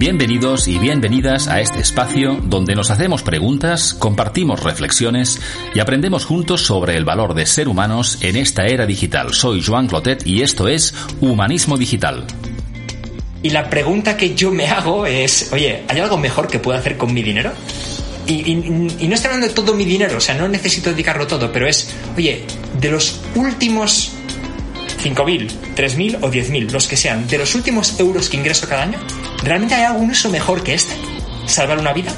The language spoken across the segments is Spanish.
Bienvenidos y bienvenidas a este espacio donde nos hacemos preguntas, compartimos reflexiones y aprendemos juntos sobre el valor de ser humanos en esta era digital. Soy Joan Clotet y esto es Humanismo Digital. Y la pregunta que yo me hago es, oye, ¿hay algo mejor que pueda hacer con mi dinero? Y, no estoy hablando de todo mi dinero, o sea, no necesito dedicarlo todo, pero es, oye, de los últimos 5.000, 3.000 o 10.000, los que sean, de los últimos euros que ingreso cada año, ¿realmente hay algún uso mejor que este? ¿Salvar una vida?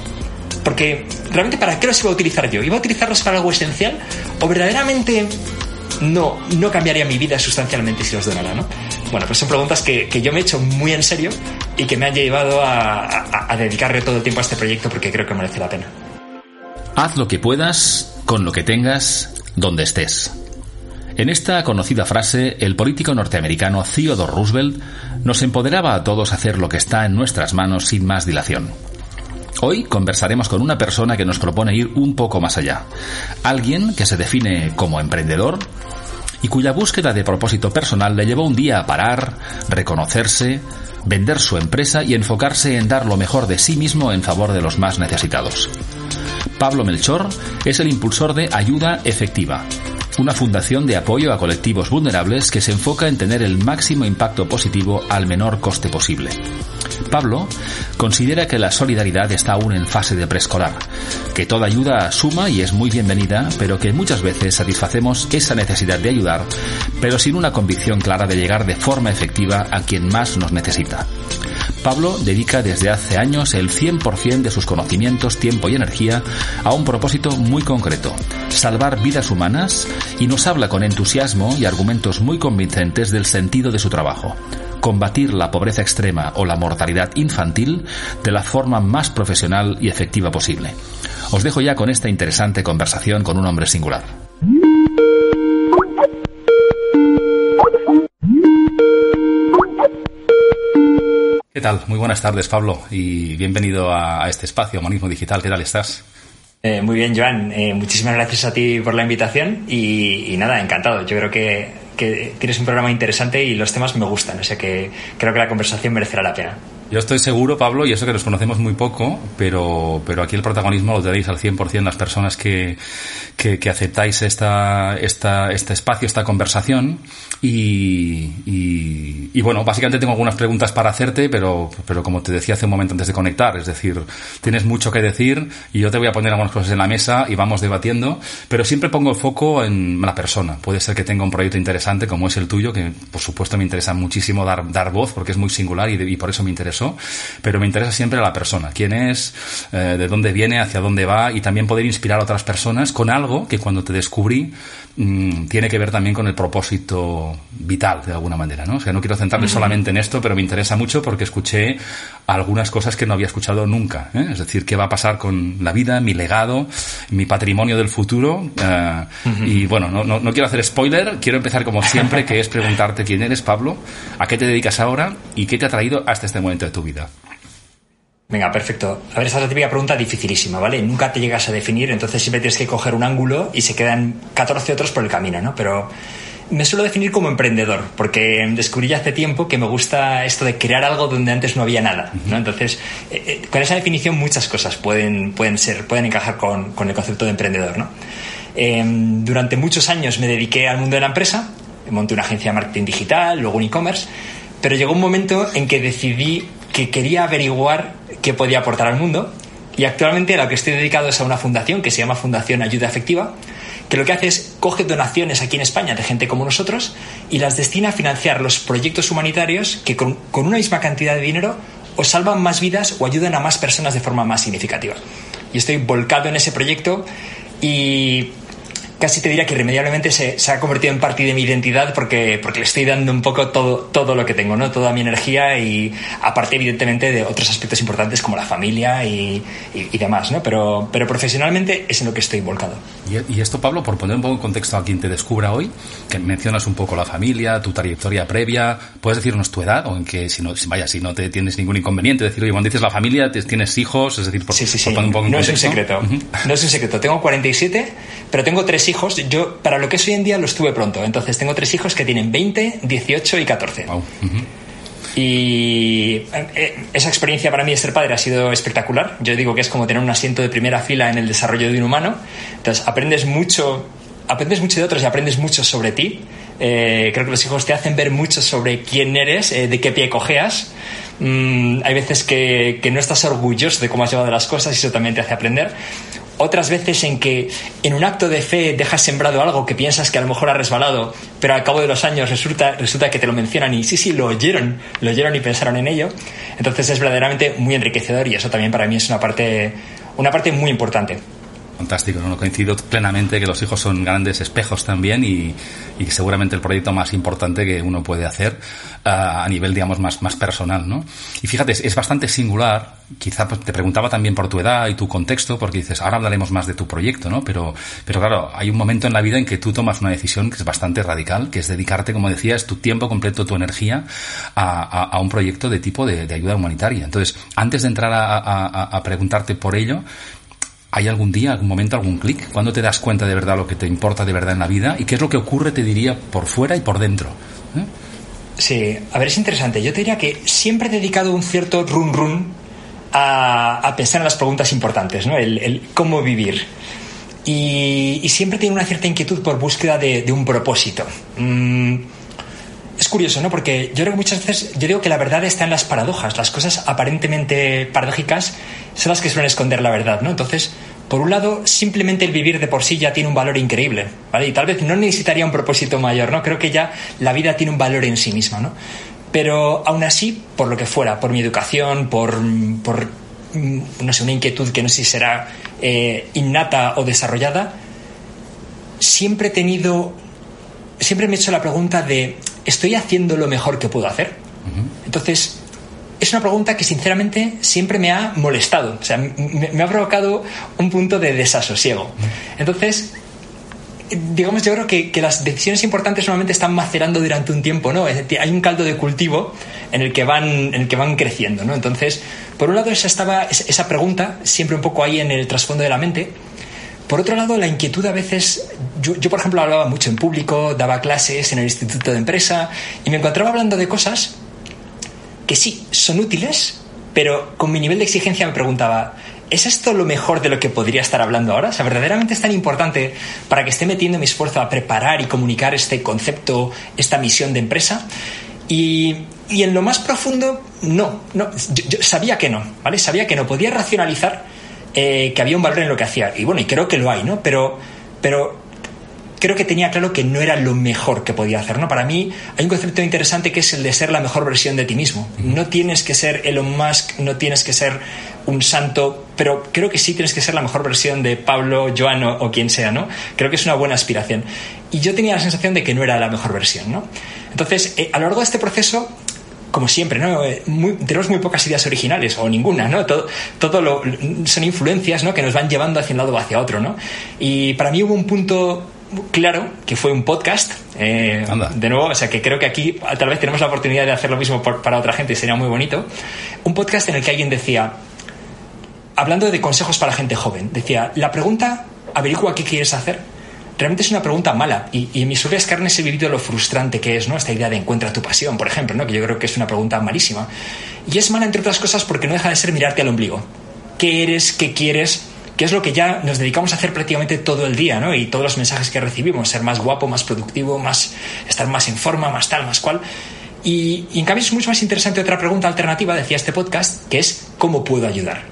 Porque realmente ¿para qué los iba a utilizar yo? ¿Iba a utilizarlos para algo esencial? ¿O verdaderamente no, no cambiaría mi vida sustancialmente si los donara, ¿no? Bueno, pues son preguntas que, yo me he hecho muy en serio y que me han llevado a, a dedicarle todo el tiempo a este proyecto porque creo que merece la pena. Haz lo que puedas, con lo que tengas, donde estés. En esta conocida frase, el político norteamericano Theodore Roosevelt nos empoderaba a todos a hacer lo que está en nuestras manos sin más dilación. Hoy conversaremos con una persona que nos propone ir un poco más allá. Alguien que se define como emprendedor y cuya búsqueda de propósito personal le llevó un día a parar, reconocerse, vender su empresa y enfocarse en dar lo mejor de sí mismo en favor de los más necesitados. Pablo Melchor es el impulsor de Ayuda Efectiva, una fundación de apoyo a colectivos vulnerables que se enfoca en tener el máximo impacto positivo al menor coste posible. Pablo considera que la solidaridad está aún en fase de preescolar, que toda ayuda suma y es muy bienvenida, pero que muchas veces satisfacemos esa necesidad de ayudar, pero sin una convicción clara de llegar de forma efectiva a quien más nos necesita. Pablo dedica desde hace años el 100% de sus conocimientos, tiempo y energía a un propósito muy concreto, salvar vidas humanas, y nos habla con entusiasmo y argumentos muy convincentes del sentido de su trabajo combatir la pobreza extrema o la mortalidad infantil de la forma más profesional y efectiva posible. Os dejo ya con esta interesante conversación con un hombre singular. ¿Qué tal? Muy buenas tardes, Pablo, y bienvenido a, este espacio, Humanismo Digital. ¿Qué tal estás? Eh, muy bien, Joan. Eh, muchísimas gracias a ti por la invitación y, nada, encantado. Yo creo que, que, tienes un programa interesante y los temas me gustan, o sea que creo que la conversación merecerá la pena. Yo estoy seguro, Pablo, y eso que nos conocemos muy poco, pero, pero aquí el protagonismo lo tenéis al 100% las personas que, que, que aceptáis esta, esta, este espacio, esta conversación. Y, y, y, bueno, básicamente tengo algunas preguntas para hacerte, pero, pero como te decía hace un momento antes de conectar, es decir, tienes mucho que decir y yo te voy a poner algunas cosas en la mesa y vamos debatiendo, pero siempre pongo el foco en la persona. Puede ser que tenga un proyecto interesante como es el tuyo, que por supuesto me interesa muchísimo dar, dar voz porque es muy singular y, y por eso me interesó pero me interesa siempre la persona, quién es, eh, de dónde viene, hacia dónde va y también poder inspirar a otras personas con algo que cuando te descubrí mm, tiene que ver también con el propósito vital de alguna manera, ¿no? O sea, no quiero centrarme solamente en esto, pero me interesa mucho porque escuché algunas cosas que no había escuchado nunca, ¿eh? es decir, qué va a pasar con la vida, mi legado, mi patrimonio del futuro eh, y bueno, no, no, no quiero hacer spoiler, quiero empezar como siempre, que es preguntarte quién eres, Pablo, a qué te dedicas ahora y qué te ha traído hasta este momento tu vida? Venga, perfecto. A ver, esta es la típica pregunta dificilísima, ¿vale? Nunca te llegas a definir, entonces siempre tienes que coger un ángulo y se quedan 14 otros por el camino, ¿no? Pero me suelo definir como emprendedor, porque descubrí ya hace tiempo que me gusta esto de crear algo donde antes no había nada, ¿no? Entonces, eh, eh, con esa definición muchas cosas pueden, pueden ser, pueden encajar con, con el concepto de emprendedor, ¿no? Em, durante muchos años me dediqué al mundo de la empresa, monté una agencia de marketing digital, luego un e-commerce, pero llegó un momento en que decidí que quería averiguar qué podía aportar al mundo y actualmente a lo que estoy dedicado es a una fundación que se llama Fundación Ayuda Efectiva, que lo que hace es coge donaciones aquí en España de gente como nosotros y las destina a financiar los proyectos humanitarios que con, con una misma cantidad de dinero o salvan más vidas o ayudan a más personas de forma más significativa. Y estoy volcado en ese proyecto y casi te diría que irremediablemente se, se, ha convertido en parte de mi identidad porque, porque le estoy dando un poco todo, todo lo que tengo, ¿no? Toda mi energía y aparte evidentemente de otros aspectos importantes como la familia y, y, demás, ¿no? Pero, pero profesionalmente es en lo que estoy volcado. Y, esto, Pablo, por poner un poco en contexto a quien te descubra hoy, que mencionas un poco la familia, tu trayectoria previa, ¿puedes decirnos tu edad? O en que, si no, vaya, si no te tienes ningún inconveniente, decir, oye, cuando dices la familia, tienes hijos, es decir, por, sí, sí, sí. un poco en no es un secreto, no es un secreto. Tengo 47, pero tengo tres hijos hijos, yo para lo que es hoy en día los tuve pronto. Entonces tengo tres hijos que tienen 20, 18 y 14. Y eh, esa experiencia para mí de ser padre ha sido espectacular. Yo digo que es como tener un asiento de primera fila en el desarrollo de un humano. Entonces aprendes mucho, aprendes mucho de otros y aprendes mucho sobre ti. Eh, creo que los hijos te hacen ver mucho sobre quién eres, eh, de qué pie cojeas. Mm, hay veces que, que, no estás orgulloso de cómo has llevado las cosas y eso también te hace aprender otras veces en que en un acto de fe dejas sembrado algo que piensas que a lo mejor ha resbalado, pero al cabo de los años resulta, resulta que te lo mencionan y sí, sí, lo oyeron, lo oyeron y pensaron en ello. Entonces es verdaderamente muy enriquecedor y eso también para mí es una parte, una parte muy importante. Fantástico, ¿no? coincido plenamente que los hijos son grandes espejos también y, y seguramente el proyecto más importante que uno puede hacer uh, a nivel, digamos, más, más personal, ¿no? Y fíjate, es, bastante singular, quizá pues, te preguntaba también por tu edad y tu contexto, porque dices, ahora hablaremos más de tu proyecto, ¿no? Pero, pero claro, hay un momento en la vida en que tú tomas una decisión que es bastante radical, que es dedicarte, como decías, tu tiempo completo, tu energía a, a, a un proyecto de tipo de, de, ayuda humanitaria. Entonces, antes de entrar a, a preguntarte por ello, ¿Hay algún día, algún momento, algún clic? ¿Cuándo te das cuenta de verdad lo que te importa de verdad en la vida? ¿Y qué es lo que ocurre, te diría, por fuera y por dentro? ¿Eh? Sí, a ver, es interesante. Yo te diría que siempre he dedicado un cierto run run a, a pensar en las preguntas importantes, ¿no? El, cómo vivir. Y, siempre tiene una cierta inquietud por búsqueda de, de un propósito. Mm, es curioso, ¿no? Porque yo creo que muchas veces, yo digo que la verdad está en las paradojas. Las cosas aparentemente paradójicas son las que suelen esconder la verdad, ¿no? Entonces, por un lado, simplemente el vivir de por sí ya tiene un valor increíble, ¿vale? Y tal vez no necesitaría un propósito mayor, ¿no? Creo que ya la vida tiene un valor en sí misma, ¿no? Pero aún así, por lo que fuera, por mi educación, por, por no sé, una inquietud que no sé si será eh, innata o desarrollada, siempre he tenido, siempre me he hecho la pregunta de ¿estoy haciendo lo mejor que puedo hacer? Entonces, es una pregunta que sinceramente siempre me ha molestado, o sea, me, me ha provocado un punto de desasosiego. Entonces, digamos, yo creo que, que, las decisiones importantes normalmente están macerando durante un tiempo, ¿no? Hay un caldo de cultivo en el que van, en el que van creciendo, ¿no? Entonces, por un lado, esa, estaba, esa pregunta siempre un poco ahí en el trasfondo de la mente. Por otro lado, la inquietud a veces, yo, por ejemplo hablaba mucho en público, daba clases en el instituto de empresa y me encontraba hablando de cosas que sí, son útiles, pero con mi nivel de exigencia me preguntaba, ¿es esto lo mejor de lo que podría estar hablando ahora? O ¿verdaderamente es tan importante para que esté metiendo mi esfuerzo a preparar y comunicar este concepto, esta misión de empresa? Y, y en lo más profundo, no, no yo, yo sabía que no, ¿vale? Sabía que no, podía racionalizar eh, que había un valor en lo que hacía. Y bueno, y creo que lo hay, ¿no? Pero, pero creo que tenía claro que no era lo mejor que podía hacer, ¿no? Para mí hay un concepto interesante que es el de ser la mejor versión de ti mismo. No tienes que ser Elon Musk, no tienes que ser un santo, pero creo que sí tienes que ser la mejor versión de Pablo, Joan o, o quien sea, ¿no? Creo que es una buena aspiración. Y yo tenía la sensación de que no era la mejor versión, ¿no? Entonces, eh, a lo largo de este proceso como siempre, ¿no? Muy, tenemos muy pocas ideas originales o ninguna, ¿no? Todo, todo lo, son influencias, ¿no? Que nos van llevando hacia un lado o hacia otro, ¿no? Y para mí hubo un punto claro que fue un podcast, eh, de nuevo, o sea que creo que aquí tal vez tenemos la oportunidad de hacer lo mismo por, para otra gente y sería muy bonito. Un podcast en el que alguien decía, hablando de consejos para gente joven, decía, la pregunta, averigua qué quieres hacer realmente es una pregunta mala. Y, y en mis propias carnes he vivido lo frustrante que es, ¿no? Esta idea de encuentra tu pasión, por ejemplo, ¿no? Que yo creo que es una pregunta malísima. Y es mala, entre otras cosas, porque no deja de ser mirarte al ombligo. ¿Qué eres? ¿Qué quieres? que es lo que ya nos dedicamos a hacer prácticamente todo el día, ¿no? Y todos los mensajes que recibimos, ser más guapo, más productivo, más, estar más en forma, más tal, más cual. Y, y en cambio es mucho más interesante otra pregunta alternativa, decía este podcast, que es ¿cómo puedo ayudar?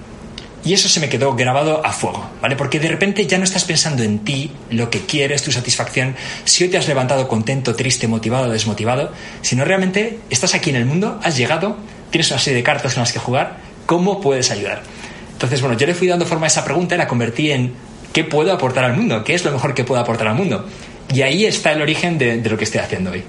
Y eso se me quedó grabado a fuego, ¿vale? Porque de repente ya no estás pensando en ti, lo que quieres, tu satisfacción, si hoy te has levantado contento, triste, motivado, desmotivado, sino realmente estás aquí en el mundo, has llegado, tienes una serie de cartas con las que jugar, ¿cómo puedes ayudar? Entonces, bueno, yo le fui dando forma a esa pregunta y la convertí en ¿qué puedo aportar al mundo? ¿Qué es lo mejor que puedo aportar al mundo? Y ahí está el origen de, de lo que estoy haciendo hoy.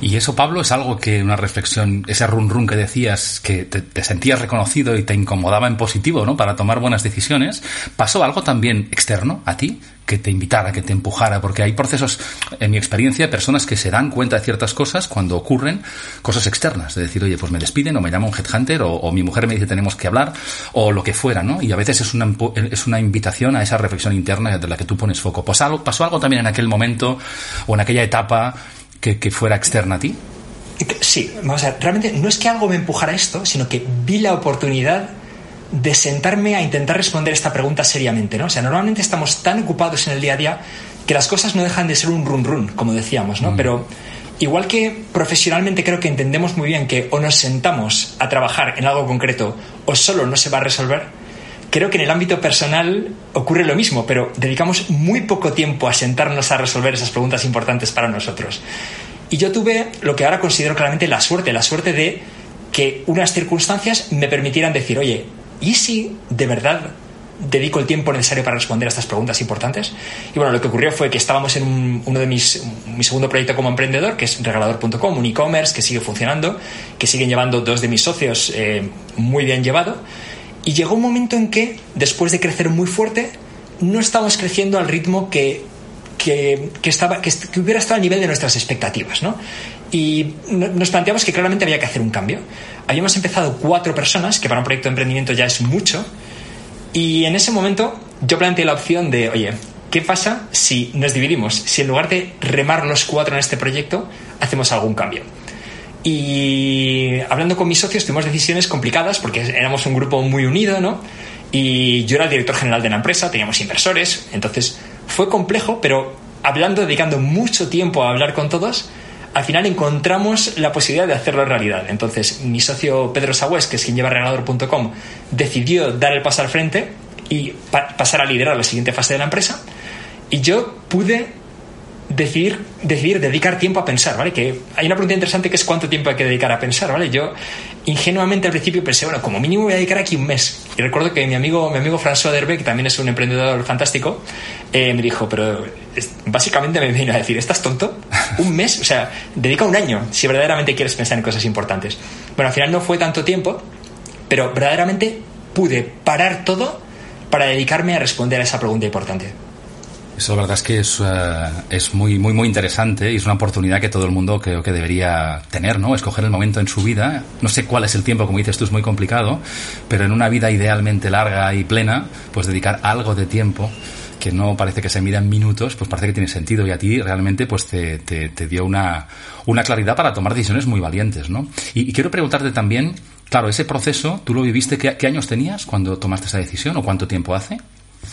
Y eso, Pablo, es algo que una reflexión, ese run run que decías, que te, sentías reconocido y te incomodaba en positivo, ¿no? Para tomar buenas decisiones. ¿Pasó algo también externo a ti? que te invitara, que te empujara, porque hay procesos, en mi experiencia, personas que se dan cuenta de ciertas cosas cuando ocurren cosas externas, de decir, oye, pues me despiden o me llama un headhunter o, o mi mujer me dice tenemos que hablar o lo que fuera, ¿no? Y a veces es una, es una invitación a esa reflexión interna de la que tú pones foco. ¿Pasó algo, pasó algo también en aquel momento o en aquella etapa que, que fuera externa a ti? Sí, vamos a ver, realmente no es que algo me empujara a esto, sino que vi la oportunidad de sentarme a intentar responder esta pregunta seriamente, ¿no? O sea, normalmente estamos tan ocupados en el día a día que las cosas no dejan de ser un run run, como decíamos, ¿no? Mm. Pero igual que profesionalmente creo que entendemos muy bien que o nos sentamos a trabajar en algo concreto o solo no se va a resolver, creo que en el ámbito personal ocurre lo mismo, pero dedicamos muy poco tiempo a sentarnos a resolver esas preguntas importantes para nosotros. Y yo tuve lo que ahora considero claramente la suerte, la suerte de que unas circunstancias me permitieran decir, oye, ¿y si de verdad dedico el tiempo necesario para responder a estas preguntas importantes? Y bueno, lo que ocurrió fue que estábamos en uno de mis, mi segundo proyecto como emprendedor, que es regalador.com, un e-commerce que sigue funcionando, que siguen llevando dos de mis socios eh, muy bien llevado. Y llegó un momento en que, después de crecer muy fuerte, no estábamos creciendo al ritmo que, que, estaba, que, que, hubiera estado al nivel de nuestras expectativas. ¿no? Y nos planteamos que claramente había que hacer un cambio. Habíamos empezado cuatro personas, que para un proyecto de emprendimiento ya es mucho, y en ese momento yo planteé la opción de, oye, ¿qué pasa si nos dividimos? Si en lugar de remar los cuatro en este proyecto, hacemos algún cambio. Y hablando con mis socios tuvimos decisiones complicadas porque éramos un grupo muy unido, ¿no? Y yo era el director general de la empresa, teníamos inversores, entonces fue complejo, pero hablando, dedicando mucho tiempo a hablar con todos, al final encontramos la posibilidad de hacerlo realidad. Entonces, mi socio Pedro Sagüez, que es quien lleva regalador.com, decidió dar el paso al frente y pasar a liderar la siguiente fase de la empresa. Y yo pude decidir, dedicar tiempo a pensar, ¿vale? Que hay una pregunta interesante que es cuánto tiempo hay que dedicar a pensar, ¿vale? Yo ingenuamente al principio pensé, bueno, como mínimo voy a dedicar aquí un mes. Y recuerdo que mi amigo, mi amigo François Derbe, que también es un emprendedor fantástico, eh, me dijo, pero básicamente me vino a decir, ¿estás tonto? ¿Un mes? O sea, dedica un año si verdaderamente quieres pensar en cosas importantes. Bueno, al final no fue tanto tiempo, pero verdaderamente pude parar todo para dedicarme a responder a esa pregunta importante. Eso la verdad es que es, eh, es muy, muy, muy interesante y es una oportunidad que todo el mundo creo que debería tener, ¿no? Escoger el momento en su vida. No sé cuál es el tiempo, como dices tú, es muy complicado, pero en una vida idealmente larga y plena, pues dedicar algo de tiempo que no parece que se mida en minutos, pues parece que tiene sentido y a ti realmente pues te, te, dio una, una claridad para tomar decisiones muy valientes, ¿no? Y, quiero preguntarte también, claro, ese proceso, ¿tú lo viviste? ¿Qué, ¿Qué años tenías cuando tomaste esa decisión o cuánto tiempo hace?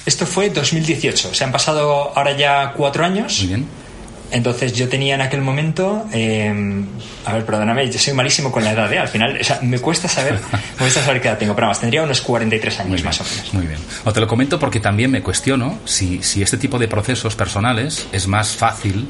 Esto fue 2018, se han pasado ahora ya cuatro años. Muy bien. Entonces yo tenía en aquel momento, em, a ver, perdóname, yo soy malísimo con la edad, ¿eh? Al final, o sea, me cuesta saber, me cuesta saber qué edad tengo, pero más, tendría unos 43 años más o menos. Muy bien. O te lo comento porque también me cuestiono si, si este tipo de procesos personales es más fácil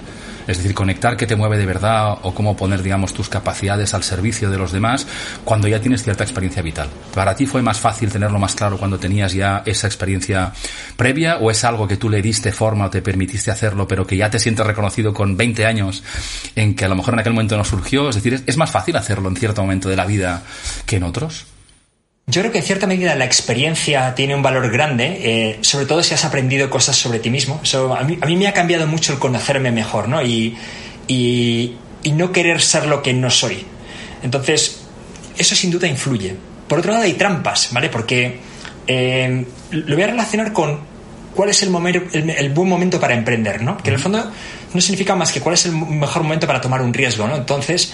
es decir, conectar qué te mueve de verdad o cómo poner, digamos, tus capacidades al servicio de los demás cuando ya tienes cierta experiencia vital. ¿Para ti fue más fácil tenerlo más claro cuando tenías ya esa experiencia previa o es algo que tú le diste forma o te permitiste hacerlo pero que ya te sientes reconocido con 20 años en que a lo mejor en aquel momento no surgió? Es decir, ¿es más fácil hacerlo en cierto momento de la vida que en otros? Yo creo que en cierta medida la experiencia tiene un valor grande, eh, sobre todo si has aprendido cosas sobre ti mismo. a, mí, me ha cambiado mucho el conocerme mejor, ¿no? Y, y, no querer ser lo que no soy. Entonces, eso sin duda influye. Por otro lado, hay trampas, ¿vale? Porque eh, lo voy a relacionar con cuál es el, el, buen momento para emprender, ¿no? Que en el fondo no significa más que cuál es el mejor momento para tomar un riesgo, ¿no? Entonces,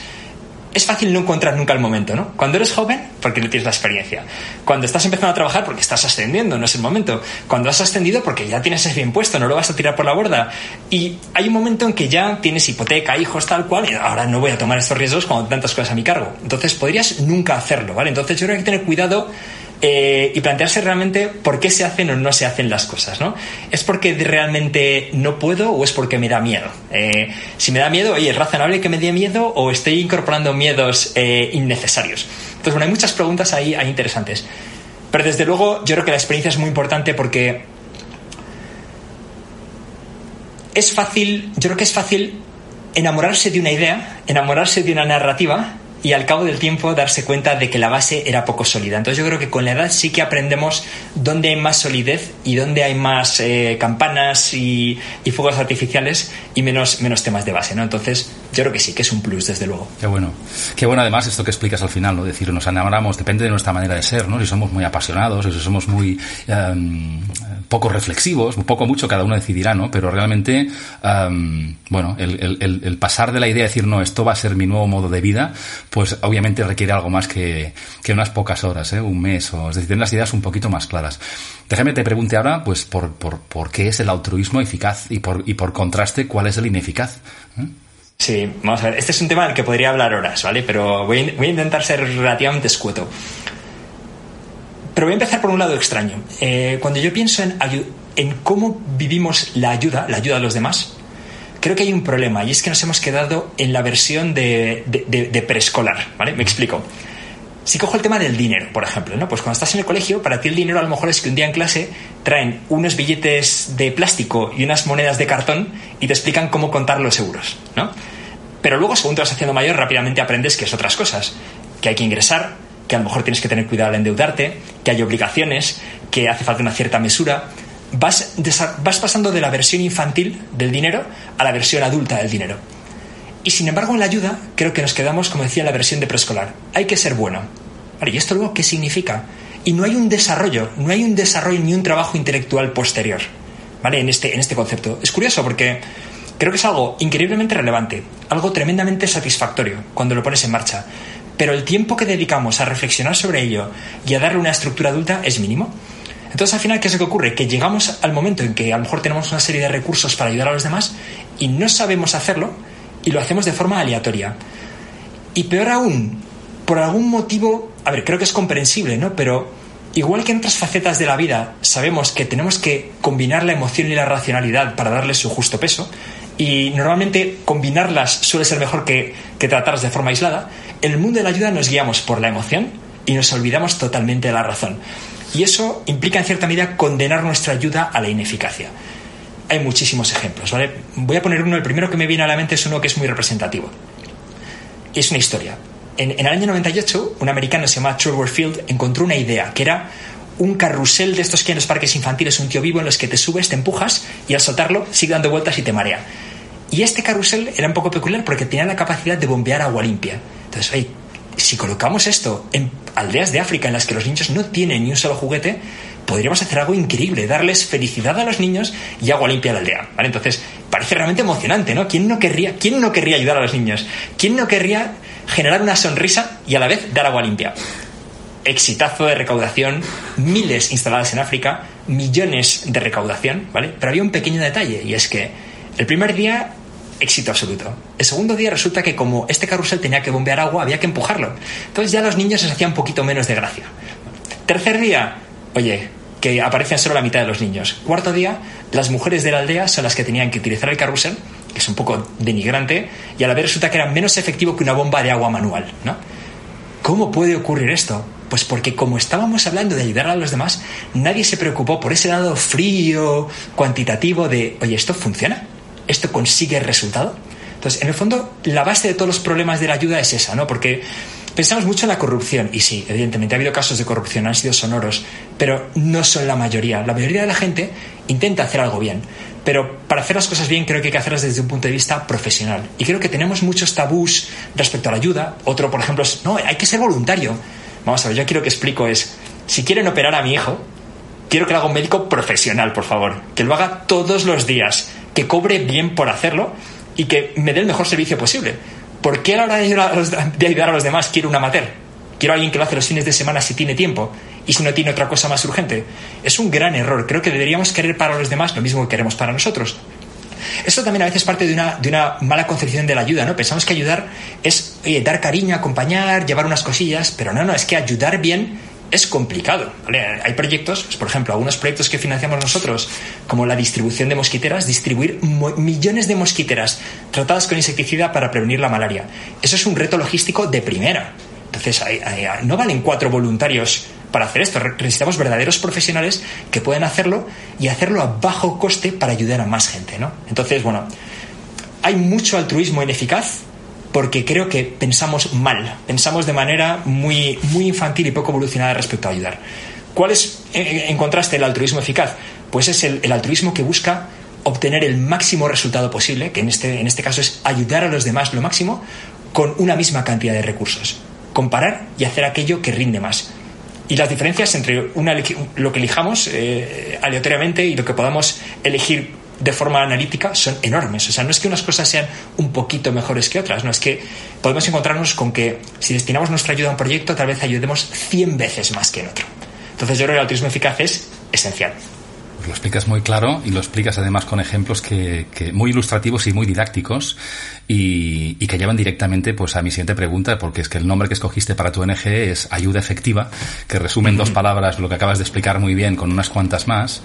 es fácil no encontrar nunca el momento, ¿no? Cuando eres joven, porque no tienes la experiencia. Cuando estás empezando a trabajar, porque estás ascendiendo, no es el momento. Cuando has ascendido, porque ya tienes ese bien puesto, no lo vas a tirar por la borda. Y hay un momento en que ya tienes hipoteca, hijos, tal cual, y ahora no voy a tomar estos riesgos cuando tantas cosas a mi cargo. Entonces podrías nunca hacerlo, ¿vale? Entonces yo creo que hay que tener cuidado eh, y plantearse realmente por qué se hacen o no se hacen las cosas, ¿no? ¿Es porque realmente no puedo o es porque me da miedo? Eh, si me da miedo, oye, ¿es razonable que me dé miedo o estoy incorporando miedos eh, innecesarios? Entonces, bueno, hay muchas preguntas ahí, ahí interesantes. Pero desde luego yo creo que la experiencia es muy importante porque es fácil, yo creo que es fácil enamorarse de una idea, enamorarse de una narrativa y al cabo del tiempo darse cuenta de que la base era poco sólida. Entonces yo creo que con la edad sí que aprendemos dónde hay más solidez y dónde hay más eh, campanas y, fuegos artificiales y menos, menos temas de base, ¿no? Entonces yo creo que sí, que es un plus, desde luego. Qué bueno. Qué bueno además esto que explicas al final, ¿no? Decir, nos enamoramos, depende de nuestra manera de ser, ¿no? Si somos muy apasionados, si somos muy... Em, poco reflexivos, un poco mucho, cada uno decidirá, ¿no? Pero realmente, bueno, el, pasar de la idea de decir, no, esto va a ser mi nuevo modo de vida, pues obviamente requiere algo más que, unas pocas horas, ¿eh? Un mes, o es decir, tener las ideas un poquito más claras. Déjame te pregunte ahora, pues, por, por, por qué es el altruismo eficaz y por, y por contraste, cuál es el ineficaz. ¿eh? Sí, vamos a ver, este es un tema del que podría hablar horas, ¿vale? Pero voy voy a intentar ser relativamente escueto. Pero voy a empezar por un lado extraño. Eh, cuando yo pienso en, en cómo vivimos la ayuda, la ayuda a los demás, creo que hay un problema y es que nos hemos quedado en la versión de, de, preescolar, ¿vale? Me explico. Si cojo el tema del dinero, por ejemplo, ¿no? Pues cuando estás en el colegio, para ti el dinero a lo mejor es que un día en clase traen unos billetes de plástico y unas monedas de cartón y te explican cómo contar los euros, ¿no? Pero luego, según te vas haciendo mayor, rápidamente aprendes que es otras cosas. Que hay que ingresar, que a lo mejor tienes que tener cuidado al endeudarte, que hay obligaciones, que hace falta una cierta mesura. Vas, vas pasando de la versión infantil del dinero a la versión adulta del dinero. Y sin embargo, en la ayuda, creo que nos quedamos, como decía, en la versión de preescolar. Hay que ser bueno. ¿Y esto luego qué significa? Y no hay un desarrollo, no hay un desarrollo ni un trabajo intelectual posterior, ¿vale? En este, en este concepto. Es curioso porque creo que es algo increíblemente relevante, algo tremendamente satisfactorio cuando lo pones en marcha pero el tiempo que dedicamos a reflexionar sobre ello y a darle una estructura adulta es mínimo. Entonces, al final, ¿qué es lo que ocurre? Que llegamos al momento en que a lo mejor tenemos una serie de recursos para ayudar a los demás y no sabemos hacerlo y lo hacemos de forma aleatoria. Y peor aún, por algún motivo, a ver, creo que es comprensible, ¿no? Pero igual que en otras facetas de la vida sabemos que tenemos que combinar la emoción y la racionalidad para darle su justo peso, y normalmente combinarlas suele ser mejor que, tratarlas de forma aislada, en el mundo de la ayuda nos guiamos por la emoción y nos olvidamos totalmente de la razón. Y eso implica en cierta medida condenar nuestra ayuda a la ineficacia. Hay muchísimos ejemplos, ¿vale? Voy a poner uno, el primero que me viene a la mente es uno que es muy representativo. Es una historia. En, el año 98, un americano se llama Trevor Field encontró una idea, que era un carrusel de estos que en los parques infantiles, un tío vivo en los que te subes, te empujas y al soltarlo sigue dando vueltas y te marea. Y este carrusel era un poco peculiar porque tenía la capacidad de bombear agua limpia. Entonces, oye, si colocamos esto en aldeas de África en las que los niños no tienen ni un solo juguete, podríamos hacer algo increíble, darles felicidad a los niños y agua limpia a la aldea. ¿vale? Entonces, parece realmente emocionante, ¿no? ¿Quién no, querría, ¿Quién no querría ayudar a los niños? ¿Quién no querría generar una sonrisa y a la vez dar agua limpia? Exitazo de recaudación, miles instaladas en África, millones de recaudación, ¿vale? Pero había un pequeño detalle y es que el primer día éxito absoluto. El segundo día resulta que como este carrusel tenía que bombear agua, había que empujarlo. Entonces ya los niños les hacía un poquito menos de gracia. Tercer día, oye, que aparecen solo la mitad de los niños. Cuarto día, las mujeres de la aldea son las que tenían que utilizar el carrusel, que es un poco denigrante, y a la vez resulta que era menos efectivo que una bomba de agua manual, ¿no? ¿Cómo puede ocurrir esto? Pues porque como estábamos hablando de ayudar a los demás, nadie se preocupó por ese lado frío, cuantitativo de, oye, ¿esto funciona? Esto consigue resultado. Entonces, en el fondo, la base de todos los problemas de la ayuda es esa, ¿no? Porque pensamos mucho en la corrupción, y sí, evidentemente ha habido casos de corrupción, han sido sonoros, pero no son la mayoría. La mayoría de la gente intenta hacer algo bien, pero para hacer las cosas bien creo que hay que hacerlas desde un punto de vista profesional. Y creo que tenemos muchos tabús respecto a la ayuda. Otro, por ejemplo, es, no, hay que ser voluntario. Vamos a ver, yo quiero que explico es, si quieren operar a mi hijo, quiero que lo haga un médico profesional, por favor, que lo haga todos los días que cobre bien por hacerlo y que me dé el mejor servicio posible. ¿Por qué a la hora de ayudar a los, demás quiero un amateur? Quiero a alguien que lo hace los fines de semana si tiene tiempo y si no tiene otra cosa más urgente. Es un gran error. Creo que deberíamos querer para los demás lo mismo que queremos para nosotros. Esto también a veces parte de una, de una mala concepción de la ayuda, ¿no? Pensamos que ayudar es dar cariño, acompañar, llevar unas cosillas, pero no, no, es que ayudar bien es complicado. Hay proyectos, pues, por ejemplo, algunos proyectos que financiamos nosotros, como la distribución de mosquiteras, distribuir millones de mosquiteras tratadas con insecticida para prevenir la malaria. Eso es un reto logístico de primera. Entonces, no valen cuatro voluntarios para hacer esto. Necesitamos verdaderos profesionales que puedan hacerlo y hacerlo a bajo coste para ayudar a más gente. ¿no? Entonces, bueno, hay mucho altruismo ineficaz porque creo que pensamos mal, pensamos de manera muy, muy infantil y poco evolucionada respecto a ayudar. ¿Cuál es, en contraste, el altruismo eficaz? Pues es el, altruismo que busca obtener el máximo resultado posible, que en este, en este caso es ayudar a los demás lo máximo, con una misma cantidad de recursos. Comparar y hacer aquello que rinde más. y las diferencias entre una, lo que elijamos eh, aleatoriamente y lo que podamos elegir de forma analítica son enormes. O sea, no es que unas cosas sean un poquito mejores que otras, no es que podemos encontrarnos con que si destinamos nuestra ayuda a un proyecto, tal vez ayudemos 100 veces más que en otro. Entonces yo creo que el altruismo eficaz es esencial. Pues lo explicas muy claro y lo explicas además con ejemplos que, muy ilustrativos y muy didácticos y, que llevan directamente pues a mi siguiente pregunta porque es que el nombre que escogiste para tu ONG es ayuda efectiva que resume en dos palabras lo que acabas de explicar muy bien con unas cuantas más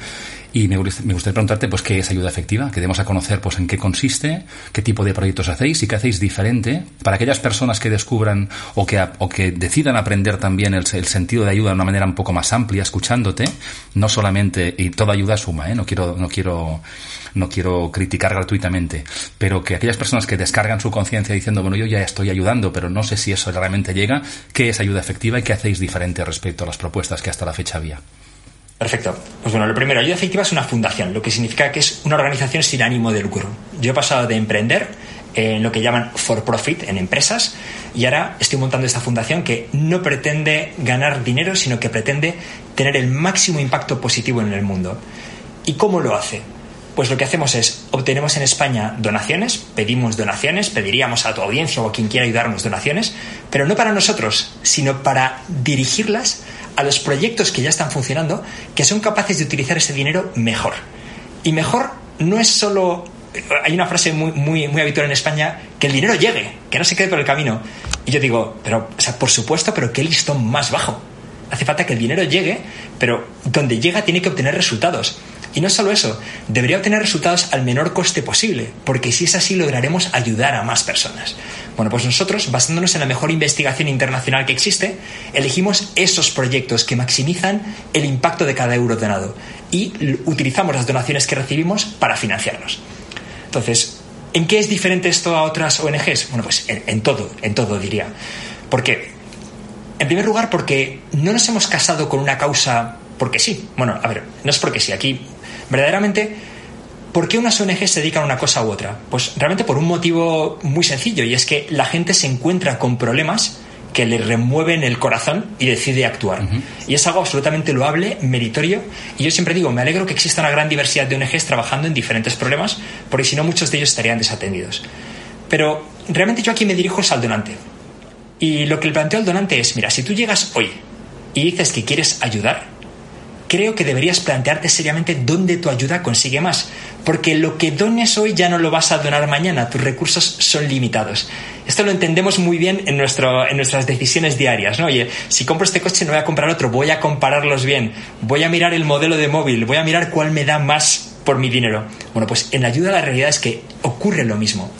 y me, gustaría preguntarte, pues, ¿qué es ayuda efectiva? Que demos a conocer, pues, en qué consiste, qué tipo de proyectos hacéis y qué hacéis diferente para aquellas personas que descubran o que, o que decidan aprender también el, sentido de ayuda de una manera un poco más amplia, escuchándote, no solamente, y toda ayuda suma, ¿eh? No quiero, no quiero, no quiero criticar gratuitamente, pero que aquellas personas que descargan su conciencia diciendo, bueno, yo ya estoy ayudando, pero no sé si eso realmente llega, ¿qué es ayuda efectiva y qué hacéis diferente respecto a las propuestas que hasta la fecha había? Perfecto. Pues bueno, lo primero, Ayuda Efectiva es una fundación, lo que significa que es una organización sin ánimo de lucro. Yo he pasado de emprender en lo que llaman for profit en empresas y ahora estoy montando esta fundación que no pretende ganar dinero, sino que pretende tener el máximo impacto positivo en el mundo. ¿Y cómo lo hace? Pues lo que hacemos es, obtenemos en España donaciones, pedimos donaciones, pediríamos a tu audiencia o a quien quiera ayudarnos donaciones, pero no para nosotros, sino para dirigirlas a los proyectos que ya están funcionando que son capaces de utilizar ese dinero mejor. Y mejor no es solo hay una frase muy, muy, muy habitual en España, que el dinero llegue, que no se quede por el camino. Y yo digo, pero, o sea, por supuesto, pero qué listón más bajo. Hace falta que el dinero llegue, pero donde llega tiene que obtener resultados. Y no solo eso, debería obtener resultados al menor coste posible, porque si es así lograremos ayudar a más personas. Bueno, pues nosotros, basándonos en la mejor investigación internacional que existe, elegimos esos proyectos que maximizan el impacto de cada euro donado y utilizamos las donaciones que recibimos para financiarlos. Entonces, ¿en qué es diferente esto a otras ONGs? Bueno, pues en, todo, en todo diría. ¿Por qué? En primer lugar, porque no nos hemos casado con una causa porque sí. Bueno, a ver, no es porque sí. Aquí verdaderamente, ¿por qué unas ONG se dedican a una cosa u otra? Pues realmente por un motivo muy sencillo, y es que la gente se encuentra con problemas que le remueven el corazón y decide actuar. Y es algo absolutamente loable, meritorio. Y yo siempre digo, me alegro que exista una gran diversidad de ONGs trabajando en diferentes problemas, porque si no muchos de ellos estarían desatendidos. Pero realmente yo aquí me dirijo al donante. Y lo que le planteo al donante es, mira, si tú llegas hoy y dices que quieres ayudar, creo que deberías plantearte seriamente dónde tu ayuda consigue más, porque lo que dones hoy ya no lo vas a donar mañana, tus recursos son limitados. Esto lo entendemos muy bien en, nuestro, en nuestras decisiones diarias, ¿no? Oye, si compro este coche no voy a comprar otro, voy a compararlos bien, voy a mirar el modelo de móvil, voy a mirar cuál me da más por mi dinero. Bueno, pues en la ayuda la realidad es que ocurre lo mismo.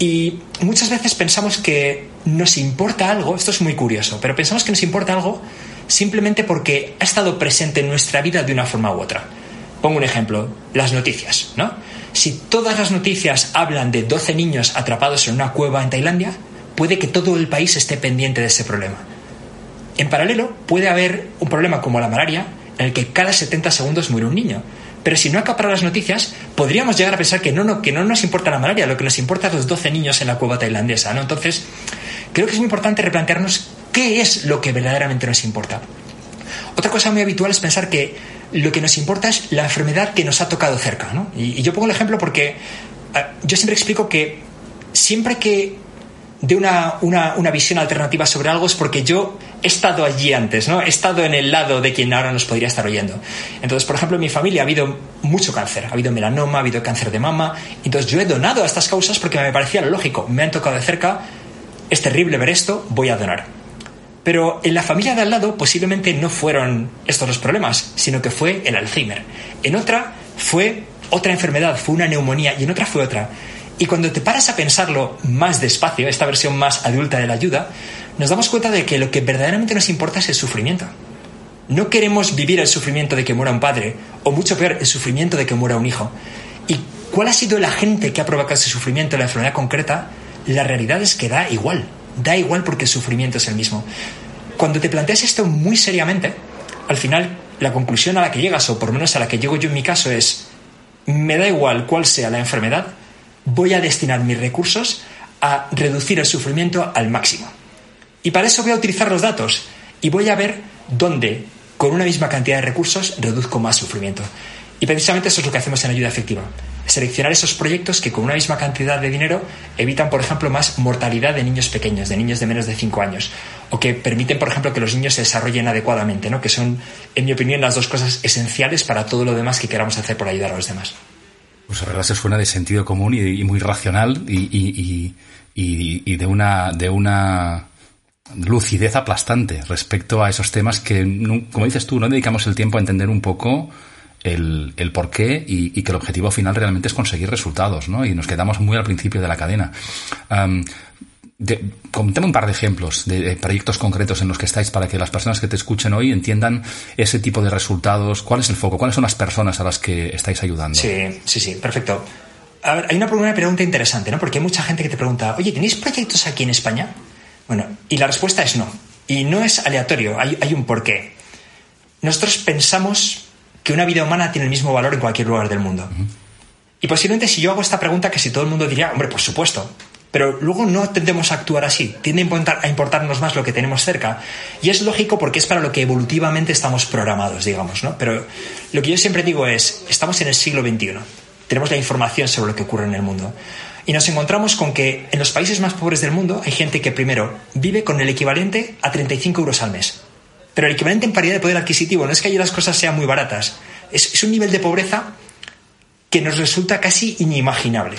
Y muchas veces pensamos que nos importa algo, esto es muy curioso, pero pensamos que nos importa algo simplemente porque ha estado presente en nuestra vida de una forma u otra. Pongo un ejemplo, las noticias, ¿no? Si todas las noticias hablan de 12 niños atrapados en una cueva en Tailandia, puede que todo el país esté pendiente de ese problema. En paralelo, puede haber un problema como la malaria, en el que cada 70 segundos muere un niño. Pero si no acapara las noticias, podríamos llegar a pensar que no, no, que no nos importa la malaria, lo que nos importa es los 12 niños en la cueva tailandesa, ¿no? Entonces, creo que es muy importante replantearnos qué es lo que verdaderamente nos importa. Otra cosa muy habitual es pensar que lo que nos importa es la enfermedad que nos ha tocado cerca. ¿no? Y, yo pongo el ejemplo porque ah, yo siempre explico que siempre que de una, una, una, visión alternativa sobre algo es porque yo he estado allí antes, ¿no? He estado en el lado de quien ahora nos podría estar oyendo. Entonces, por ejemplo, en mi familia ha habido mucho cáncer, ha habido melanoma, ha habido cáncer de mama. Entonces, yo he donado a estas causas porque me parecía lo lógico. Me han tocado de cerca, es terrible ver esto, voy a donar. Pero en la familia de al lado posiblemente no fueron estos los problemas, sino que fue el Alzheimer. En otra fue otra enfermedad, fue una neumonía y en otra fue otra. Y cuando te paras a pensarlo más despacio, esta versión más adulta de la ayuda, nos damos cuenta de que lo que verdaderamente nos importa es el sufrimiento. No queremos vivir el sufrimiento de que muera un padre, o mucho peor, el sufrimiento de que muera un hijo. ¿Y cuál ha sido el agente que ha provocado ese sufrimiento en la enfermedad concreta? La realidad es que da igual da igual porque el sufrimiento es el mismo. Cuando te planteas esto muy seriamente, al final la conclusión a la que llegas, o por lo menos a la que llego yo en mi caso, es, me da igual cuál sea la enfermedad, voy a destinar mis recursos a reducir el sufrimiento al máximo. Y para eso voy a utilizar los datos y voy a ver donde con una misma cantidad de recursos reduzco más sufrimiento. Y precisamente eso es lo que hacemos en ayuda efectiva. Seleccionar esos proyectos que con una misma cantidad de dinero evitan, por ejemplo, más mortalidad de niños pequeños, de niños de menos de 5 años, o que permiten, por ejemplo, que los niños se desarrollen adecuadamente, ¿no? que son, en mi opinión, las dos cosas esenciales para todo lo demás que queramos hacer por ayudar a los demás. Pues la verdad se suena de sentido común y, muy racional y, y, de una de una lucidez aplastante respecto a esos temas que, como dices tú, no dedicamos el tiempo a entender un poco el, el por qué y, que el objetivo final realmente es conseguir resultados, ¿no? Y nos quedamos muy al principio de la cadena. Um, un par de ejemplos de, proyectos concretos en los que estáis para que las personas que te escuchen hoy entiendan ese tipo de resultados. ¿Cuál es el foco? ¿Cuáles son las personas a las que estáis ayudando? Sí, sí, sí, perfecto. A ver, hay una, una pregunta interesante, ¿no? Porque hay mucha gente que te pregunta, oye, ¿tenéis proyectos aquí en España? Bueno, y la respuesta es no. Y no es aleatorio, hay, hay un porqué. Nosotros pensamos que una vida humana tiene el mismo valor en cualquier lugar del mundo. Y posiblemente si yo hago esta pregunta, que si todo el mundo diría, hombre, por supuesto. Pero luego no tendemos a actuar así. Tiende a, importarnos más lo que tenemos cerca. Y es lógico porque es para lo que evolutivamente estamos programados, digamos, ¿no? Pero lo que yo siempre digo es, estamos en el siglo XXI. Tenemos la información sobre lo que ocurre en el mundo. Y nos encontramos con que en los países más pobres del mundo hay gente que primero vive con el equivalente a 35 euros al mes. Pero el equivalente en paridad de poder adquisitivo no es que allí las cosas sean muy baratas. Es, un nivel de pobreza que nos resulta casi inimaginable.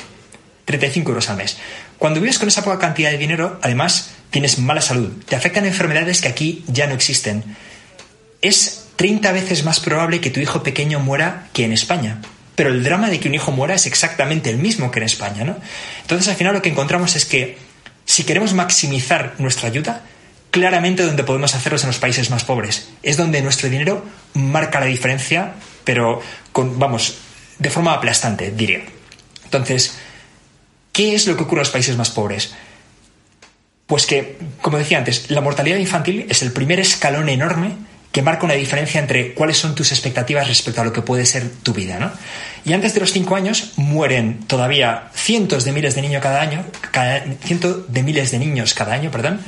35 euros al mes. Cuando vives con esa poca cantidad de dinero, además, tienes mala salud. Te afectan enfermedades que aquí ya no existen. Es 30 veces más probable que tu hijo pequeño muera que en España pero el drama de que un hijo muera es exactamente el mismo que en España, ¿no? Entonces, al final lo que encontramos es que si queremos maximizar nuestra ayuda, claramente donde podemos hacerlo es en los países más pobres. Es donde nuestro dinero marca la diferencia, pero con, vamos, de forma aplastante, diría. Entonces, ¿qué es lo que ocurre en los países más pobres? Pues que, como decía antes, la mortalidad infantil es el primer escalón enorme que marca una diferencia entre cuáles son tus expectativas respecto a lo que puede ser tu vida, ¿no? Y antes de los cinco años mueren todavía cientos de miles de niños cada año, cientos de miles de niños cada año, perdón,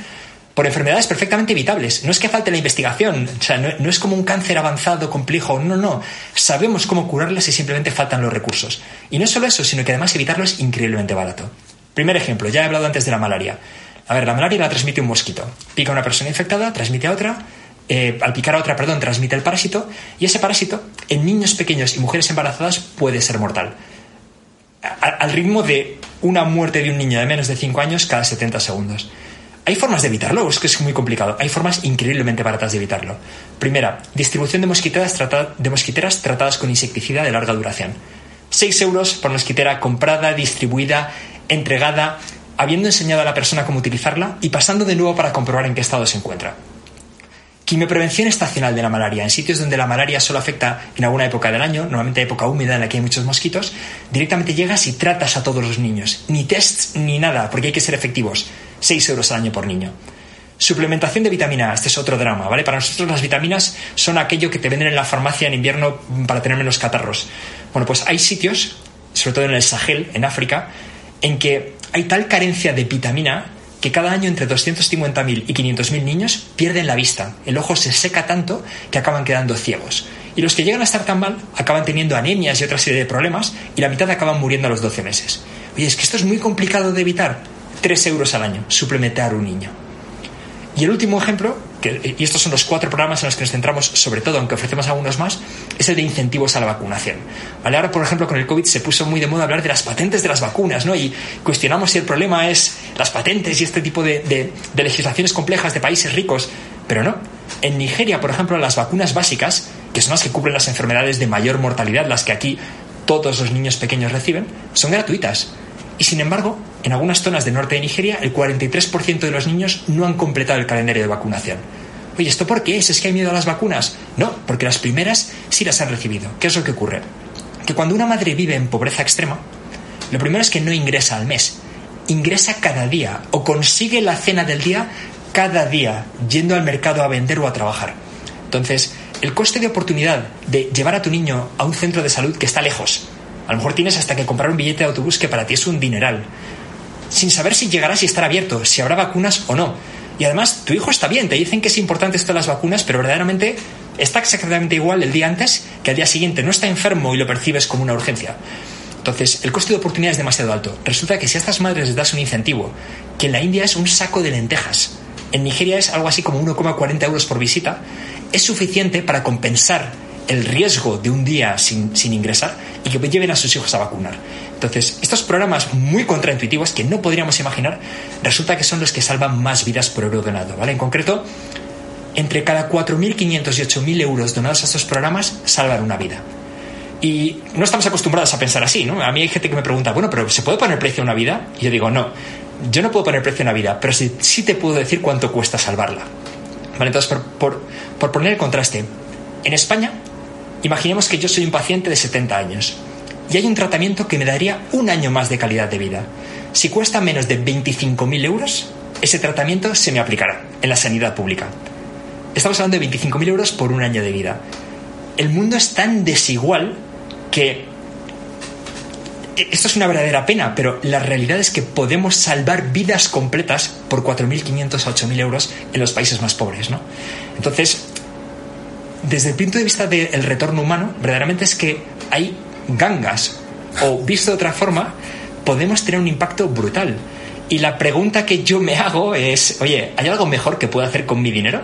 por enfermedades perfectamente evitables. No es que falte la investigación, o sea, no, es como un cáncer avanzado, complejo, no, no. Sabemos cómo curarlas y simplemente faltan los recursos. Y no es solo eso, sino que además evitarlo es increíblemente barato. Primer ejemplo, ya he hablado antes de la malaria. A ver, la malaria la transmite un mosquito. Pica a una persona infectada, transmite a otra, eh, al picar a otra, perdón, transmite el parásito y ese parásito en niños pequeños y mujeres embarazadas puede ser mortal. al ritmo de una muerte de un niño de menos de 5 años cada 70 segundos. Hay formas de evitarlo, es que es muy complicado. Hay formas increíblemente baratas de evitarlo. Primera, distribución de mosquiteras, tratadas con insecticida de larga duración. 6 euros por mosquitera comprada, distribuida, entregada, habiendo enseñado a la persona cómo utilizarla y pasando de nuevo para comprobar en qué estado se encuentra. Quimioprevención estacional de la malaria. En sitios donde la malaria solo afecta en alguna época del año, normalmente época húmeda en la que hay muchos mosquitos, directamente llegas y tratas a todos los niños. Ni tests ni nada, porque hay que ser efectivos. 6 euros al año por niño. Suplementación de vitamina A, este es otro drama, ¿vale? Para nosotros las vitaminas son aquello que te venden en la farmacia en invierno para tener menos catarros. Bueno, pues hay sitios, sobre todo en el Sahel, en África, en que hay tal carencia de vitamina que cada año entre 250.000 y 500.000 niños pierden la vista. El ojo se seca tanto que acaban quedando ciegos. Y los que llegan a estar tan mal acaban teniendo anemias y otra serie de problemas y la mitad acaban muriendo a los 12 meses. Oye, es que esto es muy complicado de evitar. 3 euros al año, suplementar un niño. Y el último ejemplo y estos son los cuatro programas en los que nos centramos sobre todo, aunque ofrecemos algunos más, es el de incentivos a la vacunación. ¿Vale? Ahora, por ejemplo, con el COVID se puso muy de moda hablar de las patentes de las vacunas, ¿no? Y cuestionamos si el problema es las patentes y este tipo de, de legislaciones complejas de países ricos, pero no. En Nigeria, por ejemplo, las vacunas básicas, que son las que cubren las enfermedades de mayor mortalidad, las que aquí todos los niños pequeños reciben, son gratuitas. Y sin embargo, en algunas zonas del norte de Nigeria, el 43% de los niños no han completado el calendario de vacunación. Oye, ¿esto por qué es? ¿Es que hay miedo a las vacunas? No, porque las primeras sí las han recibido. ¿Qué es lo que ocurre? Que cuando una madre vive en pobreza extrema, lo primero es que no ingresa al mes, ingresa cada día o consigue la cena del día cada día, yendo al mercado a vender o a trabajar. Entonces, el coste de oportunidad de llevar a tu niño a un centro de salud que está lejos, a lo mejor tienes hasta que comprar un billete de autobús que para ti es un dineral, sin saber si llegará, si estará abierto, si habrá vacunas o no. Y además, tu hijo está bien, te dicen que es importante esto de las vacunas, pero verdaderamente está exactamente igual el día antes que al día siguiente. No está enfermo y lo percibes como una urgencia. Entonces, el coste de oportunidad es demasiado alto. Resulta que si a estas madres les das un incentivo, que en la India es un saco de lentejas, en Nigeria es algo así como 1,40 euros por visita, es suficiente para compensar el riesgo de un día sin, ingresar y que lleven a sus hijos a vacunar. Entonces, estos programas muy contraintuitivos que no podríamos imaginar, resulta que son los que salvan más vidas por euro donado. ¿vale? En concreto, entre cada 4.500 y 8.000 euros donados a estos programas salvan una vida. Y no estamos acostumbrados a pensar así, ¿no? A mí hay gente que me pregunta, bueno, pero ¿se puede poner precio a una vida? Y yo digo, no, yo no puedo poner precio a una vida, pero sí, sí te puedo decir cuánto cuesta salvarla. Vale, entonces, por, por, por poner el contraste, en España, imaginemos que yo soy un paciente de 70 años y hay un tratamiento que me daría un año más de calidad de vida. Si cuesta menos de 25.000 euros, ese tratamiento se me aplicará en la sanidad pública. Estamos hablando de 25.000 euros por un año de vida. El mundo es tan desigual que esto es una verdadera pena, pero la realidad es que podemos salvar vidas completas por 4.500 a 8.000 euros en los países más pobres, ¿no? Entonces, desde el punto de vista del retorno humano, verdaderamente es que hay gangas, o visto de otra forma, podemos tener un impacto brutal. Y la pregunta que yo me hago es, oye, ¿hay algo mejor que puedo hacer con mi dinero?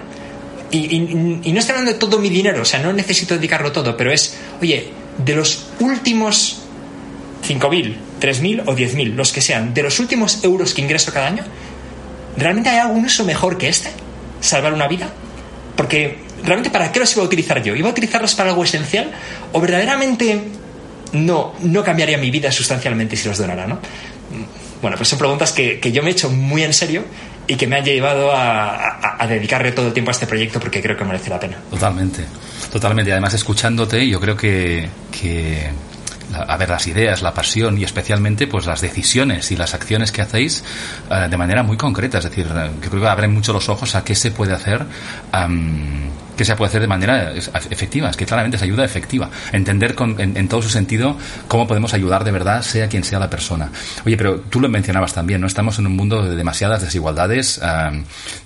Y, y no estoy hablando de todo mi dinero, o sea, no necesito dedicarlo todo, pero es, oye, de los últimos 5.000, 3.000 o 10.000, los que sean, de los últimos euros que ingreso cada año, ¿realmente hay algún uso mejor que este? ¿Salvar una vida? Porque realmente ¿para qué los iba a utilizar yo? ¿Iba a utilizarlos para algo esencial? ¿O verdaderamente no, no cambiaría mi vida sustancialmente si los donara, ¿no? Bueno, pues son preguntas que, que yo me he hecho muy en serio y que me han llevado a, a, dedicarle todo el tiempo a este proyecto porque creo que merece la pena. Totalmente, totalmente. Además escuchándote, yo creo que, que a ver las ideas, la pasión y especialmente pues las decisiones y las acciones que hacéis uh, de manera muy concreta. Es decir, que creo que abren mucho los ojos a qué se puede hacer. Que se puede hacer de manera efectiva, es que claramente es ayuda efectiva. Entender con, en, en, todo su sentido cómo podemos ayudar de verdad, sea quien sea la persona. Oye, pero tú lo mencionabas también, ¿no? Estamos en un mundo de demasiadas desigualdades.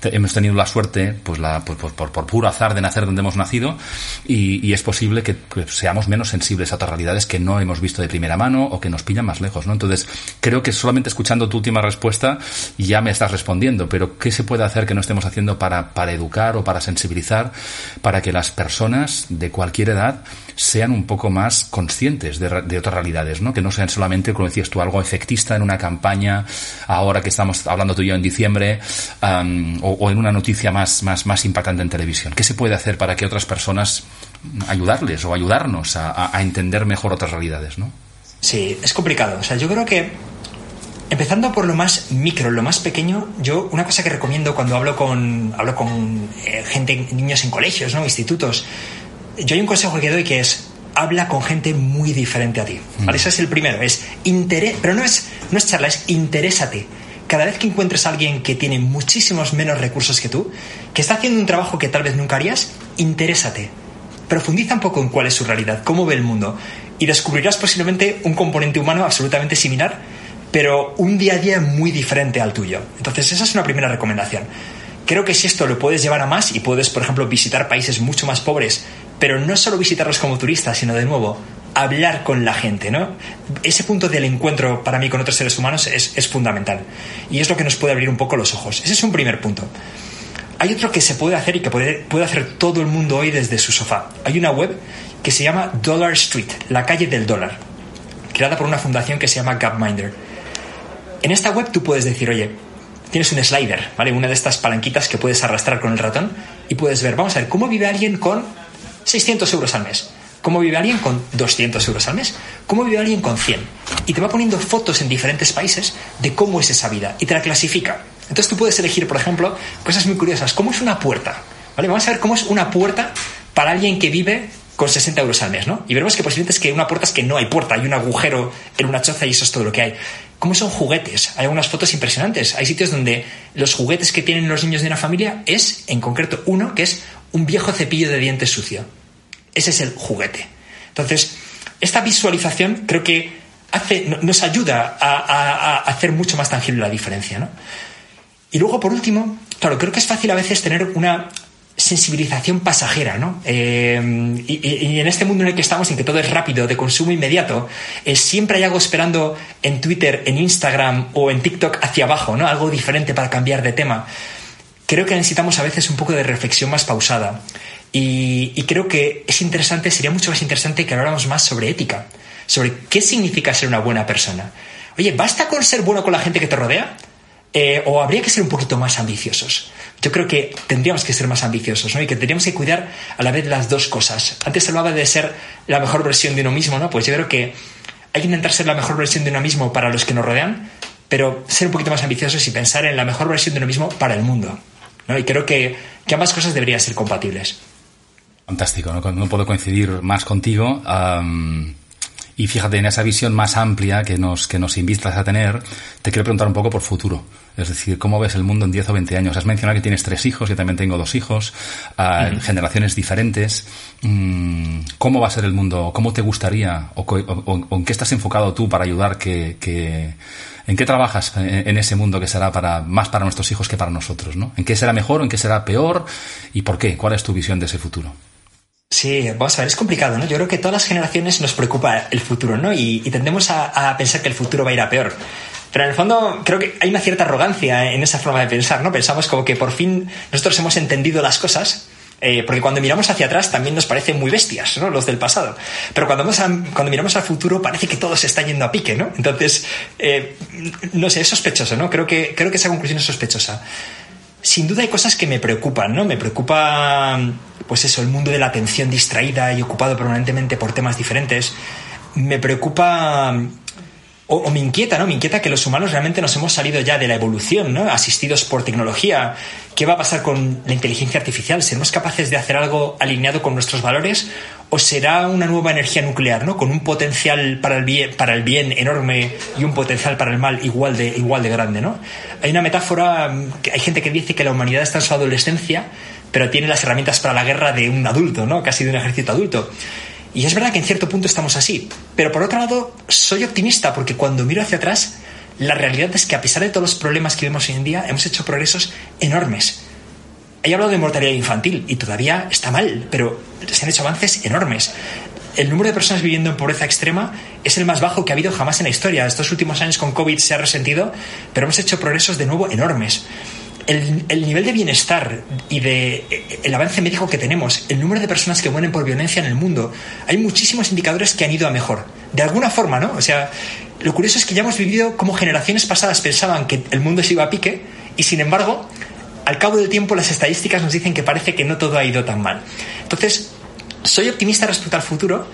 Hemos tenido la suerte, pues, la, pues, por, puro azar de nacer donde hemos nacido, y, y es posible que, que, seamos menos sensibles a otras realidades que no hemos visto de primera mano o que nos pillan más lejos, ¿no? Entonces, creo que solamente escuchando tu última respuesta ya me estás respondiendo, pero ¿qué se puede hacer que no estemos haciendo para, para educar o para sensibilizar? Para que las personas de cualquier edad sean un poco más conscientes de, de, otras realidades, ¿no? Que no sean solamente, como decías tú, algo efectista en una campaña, ahora que estamos hablando tú y yo en diciembre, o, en una noticia más, más, más impactante en televisión. ¿Qué se puede hacer para que otras personas ayudarles o ayudarnos a, a, a entender mejor otras realidades, ¿no? Sí, es complicado. O sea, yo creo que Empezando por lo más micro, lo más pequeño, yo una cosa que recomiendo cuando hablo con, hablo con eh, gente, niños en colegios, ¿no? institutos, yo hay un consejo que doy que es habla con gente muy diferente a ti. Mm. ¿vale? Ese es el primero, es interés, pero no es, no es charla, es interésate. Cada vez que encuentres a alguien que tiene muchísimos menos recursos que tú, que está haciendo un trabajo que tal vez nunca harías, interésate. Profundiza un poco en cuál es su realidad, cómo ve el mundo, y descubrirás posiblemente un componente humano absolutamente similar pero un día a día muy diferente al tuyo. Entonces, esa es una primera recomendación. Creo que si esto lo puedes llevar a más y puedes, por ejemplo, visitar países mucho más pobres, pero no solo visitarlos como turista, sino de nuevo hablar con la gente, ¿no? Ese punto del encuentro para mí con otros seres humanos es, fundamental y es lo que nos puede abrir un poco los ojos. Ese es un primer punto. Hay otro que se puede hacer y que puede, puede hacer todo el mundo hoy desde su sofá. Hay una web que se llama Dollar Street, la calle del dólar, creada por una fundación que se llama Gapminder en esta web tú puedes decir, oye, tienes un slider, ¿vale? Una de estas palanquitas que puedes arrastrar con el ratón y puedes ver, vamos a ver, ¿cómo vive alguien con 600 euros al mes? ¿Cómo vive alguien con 200 euros al mes? ¿Cómo vive alguien con 100? Y te va poniendo fotos en diferentes países de cómo es esa vida y te la clasifica. Entonces tú puedes elegir, por ejemplo, cosas muy curiosas. ¿Cómo es una puerta? ¿Vale? Vamos a ver cómo es una puerta para alguien que vive con 60 euros al mes, ¿no? Y veremos que posiblemente es que una puerta es que no hay puerta, hay un agujero en una choza y eso es todo lo que hay. ¿Cómo son juguetes? Hay algunas fotos impresionantes. Hay sitios donde los juguetes que tienen los niños de una familia es, en concreto, uno que es un viejo cepillo de dientes sucio. Ese es el juguete. Entonces, esta visualización creo que hace, nos ayuda a, a, a hacer mucho más tangible la diferencia, ¿no? Y luego, por último, claro, creo que es fácil a veces tener una sensibilización pasajera, ¿no? Eh, y, en este mundo en el que estamos, en que todo es rápido, de consumo inmediato, eh, siempre hay algo esperando en Twitter, en Instagram o en TikTok hacia abajo, ¿no? Algo diferente para cambiar de tema. Creo que necesitamos a veces un poco de reflexión más pausada. Y, y creo que es interesante, sería mucho más interesante que habláramos más sobre ética, sobre qué significa ser una buena persona. Oye, ¿basta con ser bueno con la gente que te rodea? Eh, o habría que ser un poquito más ambiciosos. Yo creo que tendríamos que ser más ambiciosos, ¿no? Y que tendríamos que cuidar a la vez las dos cosas. Antes hablaba de ser la mejor versión de uno mismo, ¿no? Pues yo creo que hay que intentar ser la mejor versión de uno mismo para los que nos rodean, pero ser un poquito más ambiciosos y pensar en la mejor versión de uno mismo para el mundo. ¿no? Y creo que, ambas cosas deberían ser compatibles. Fantástico, no, puedo coincidir más contigo. Y fíjate, en esa visión más amplia que nos, que nos invitas a tener, te quiero preguntar un poco por futuro. Es decir, ¿cómo ves el mundo en 10 o 20 años? Has mencionado que tienes tres hijos, yo también tengo dos hijos, uh, generaciones diferentes. Mm, ¿Cómo va a ser el mundo? ¿Cómo te gustaría? ¿O, en qué estás enfocado tú para ayudar? Que, que ¿En qué trabajas en, ese mundo que será para, más para nuestros hijos que para nosotros? ¿no? ¿En qué será mejor en qué será peor? ¿Y por qué? ¿Cuál es tu visión de ese futuro? Sí, vamos a ver, es complicado, ¿no? Yo creo que todas las generaciones nos preocupa el futuro, ¿no? Y, tendemos a, pensar que el futuro va a ir a peor. Pero en el fondo creo que hay una cierta arrogancia en esa forma de pensar, ¿no? Pensamos como que por fin nosotros hemos entendido las cosas, eh, porque cuando miramos hacia atrás también nos parecen muy bestias, ¿no? Los del pasado. Pero cuando, cuando miramos al futuro parece que todo se está yendo a pique, ¿no? Entonces, eh, no sé, es sospechoso, ¿no? Creo que, creo que esa conclusión es sospechosa sin duda hay cosas que me preocupan, ¿no? Me preocupa, pues eso, el mundo de la atención distraída y ocupado permanentemente por temas diferentes. Me preocupa o, me inquieta, ¿no? Me inquieta que los humanos realmente nos hemos salido ya de la evolución, ¿no? Asistidos por tecnología. ¿Qué va a pasar con la inteligencia artificial? ¿Seremos capaces de hacer algo alineado con nuestros valores? ¿O será una nueva energía nuclear, ¿no? Con un potencial para el bien, para el bien enorme y un potencial para el mal igual de, igual de grande, ¿no? Hay una metáfora, que hay gente que dice que la humanidad está en su adolescencia, pero tiene las herramientas para la guerra de un adulto, ¿no? Casi de un ejército adulto. Y es verdad que en cierto punto estamos así. Pero por otro lado, soy optimista porque cuando miro hacia atrás, la realidad es que a pesar de todos los problemas que vemos hoy en día, hemos hecho progresos enormes. He hablado de mortalidad infantil y todavía está mal, pero se han hecho avances enormes. El número de personas viviendo en pobreza extrema es el más bajo que ha habido jamás en la historia. Estos últimos años con COVID se ha resentido, pero hemos hecho progresos de nuevo enormes el, nivel de bienestar y de eh, el avance médico que tenemos, el número de personas que mueren por violencia en el mundo, hay muchísimos indicadores que han ido a mejor. De alguna forma, ¿no? O sea, lo curioso es que ya hemos vivido como generaciones pasadas pensaban que el mundo se iba a pique y sin embargo, al cabo del tiempo las estadísticas nos dicen que parece que no todo ha ido tan mal. Entonces, soy optimista respecto al futuro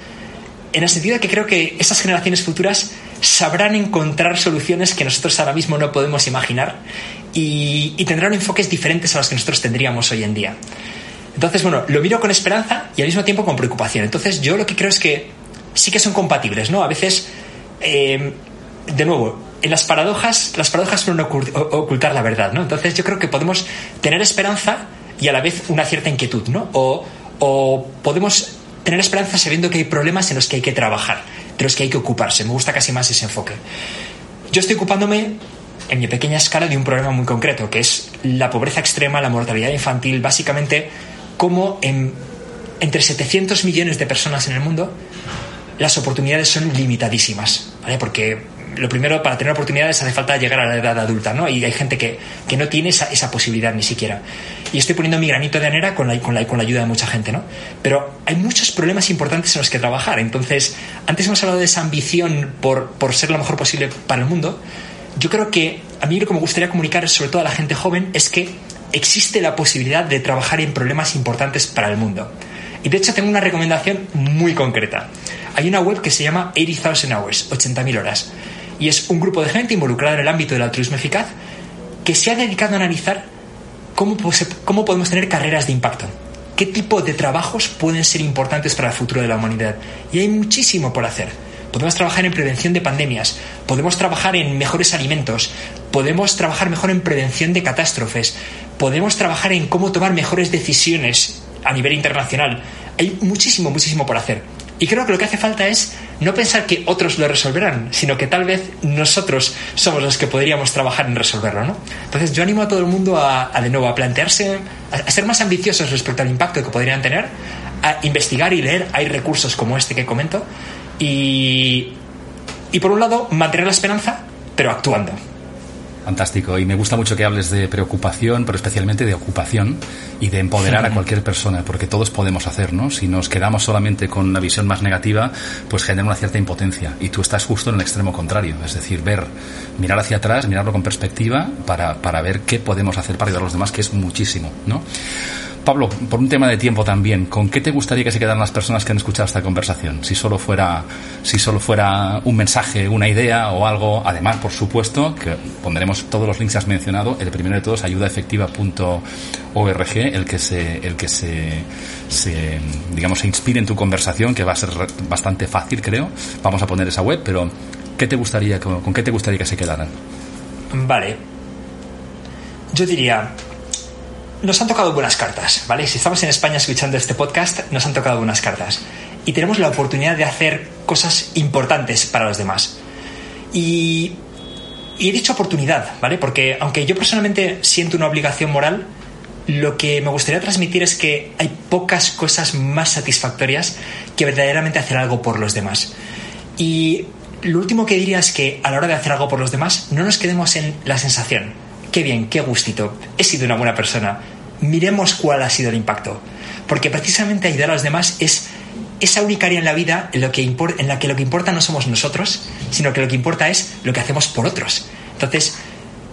en el sentido de que creo que esas generaciones futuras sabrán encontrar soluciones que nosotros ahora mismo no podemos imaginar y, tendrán enfoques diferentes a los que nosotros tendríamos hoy en día. Entonces, bueno, lo miro con esperanza y al mismo tiempo con preocupación. Entonces, yo lo que creo es que sí que son compatibles, ¿no? A veces, eh, de nuevo, en las paradojas, las paradojas suelen ocultar la verdad, ¿no? Entonces, yo creo que podemos tener esperanza y a la vez una cierta inquietud, ¿no? O, o podemos tener esperanza sabiendo que hay problemas en los que hay que trabajar, de los que hay que ocuparse. Me gusta casi más ese enfoque. Yo estoy ocupándome en mi pequeña escala de un problema muy concreto, que es la pobreza extrema, la mortalidad infantil, básicamente cómo en, entre 700 millones de personas en el mundo las oportunidades son limitadísimas, ¿vale? Porque lo primero, para tener oportunidades hace falta llegar a la edad adulta, ¿no? Y hay gente que, que no tiene esa, esa, posibilidad ni siquiera. Y estoy poniendo mi granito de arena con la, con, la, con la ayuda de mucha gente, ¿no? Pero hay muchos problemas importantes en los que trabajar. Entonces, antes hemos hablado de esa ambición por, por ser lo mejor posible para el mundo. Yo creo que a mí lo que me gustaría comunicar, sobre todo a la gente joven, es que existe la posibilidad de trabajar en problemas importantes para el mundo. Y de hecho tengo una recomendación muy concreta. Hay una web que se llama 80,000 Hours, 80.000 horas y es un grupo de gente involucrada en el ámbito del altruismo eficaz que se ha dedicado a analizar cómo, cómo podemos tener carreras de impacto, qué tipo de trabajos pueden ser importantes para el futuro de la humanidad. Y hay muchísimo por hacer. Podemos trabajar en prevención de pandemias, podemos trabajar en mejores alimentos, podemos trabajar mejor en prevención de catástrofes, podemos trabajar en cómo tomar mejores decisiones a nivel internacional. Hay muchísimo, muchísimo por hacer. Y creo que lo que hace falta es no pensar que otros lo resolverán, sino que tal vez nosotros somos los que podríamos trabajar en resolverlo, ¿no? Entonces yo animo a todo el mundo a, de nuevo a plantearse, a, ser más ambiciosos respecto al impacto que podrían tener, a investigar y leer, hay recursos como este que comento, y, y por un lado mantener la esperanza, pero actuando. Fantástico. Y me gusta mucho que hables de preocupación, pero especialmente de ocupación y de empoderar a cualquier persona, porque todos podemos hacer, ¿no? Si nos quedamos solamente con una visión más negativa, pues genera una cierta impotencia. Y tú estás justo en el extremo contrario, es decir, ver, mirar hacia atrás, mirarlo con perspectiva para, para ver qué podemos hacer para ayudar a los demás, que es muchísimo, ¿no? Pablo, por un tema de tiempo también, ¿con qué te gustaría que se quedaran las personas que han escuchado esta conversación? Si solo fuera, si solo fuera un mensaje, una idea o algo, además, por supuesto, que pondremos todos los links que has mencionado. El primero de todos, ayudaefectiva.org, el que se, el que se, digamos, se inspire en tu conversación, que va a ser bastante fácil, creo. Vamos a poner esa web, pero ¿qué te gustaría, con qué te gustaría que se quedaran? Vale. Yo diría, nos han tocado buenas cartas, ¿vale? Si estamos en España escuchando este podcast, nos han tocado buenas cartas. Y tenemos la oportunidad de hacer cosas importantes para los demás. Y, he dicho oportunidad, ¿vale? Porque aunque yo personalmente siento una obligación moral, lo que me gustaría transmitir es que hay pocas cosas más satisfactorias que verdaderamente hacer algo por los demás. Y lo último que diría es que a la hora de hacer algo por los demás, no nos quedemos en la sensación qué bien, qué gustito, he sido una buena persona. Miremos cuál ha sido el impacto. Porque precisamente ayudar a los demás es esa única área en la vida en, lo que en la que lo que importa no somos nosotros, sino que lo que importa es lo que hacemos por otros. Entonces,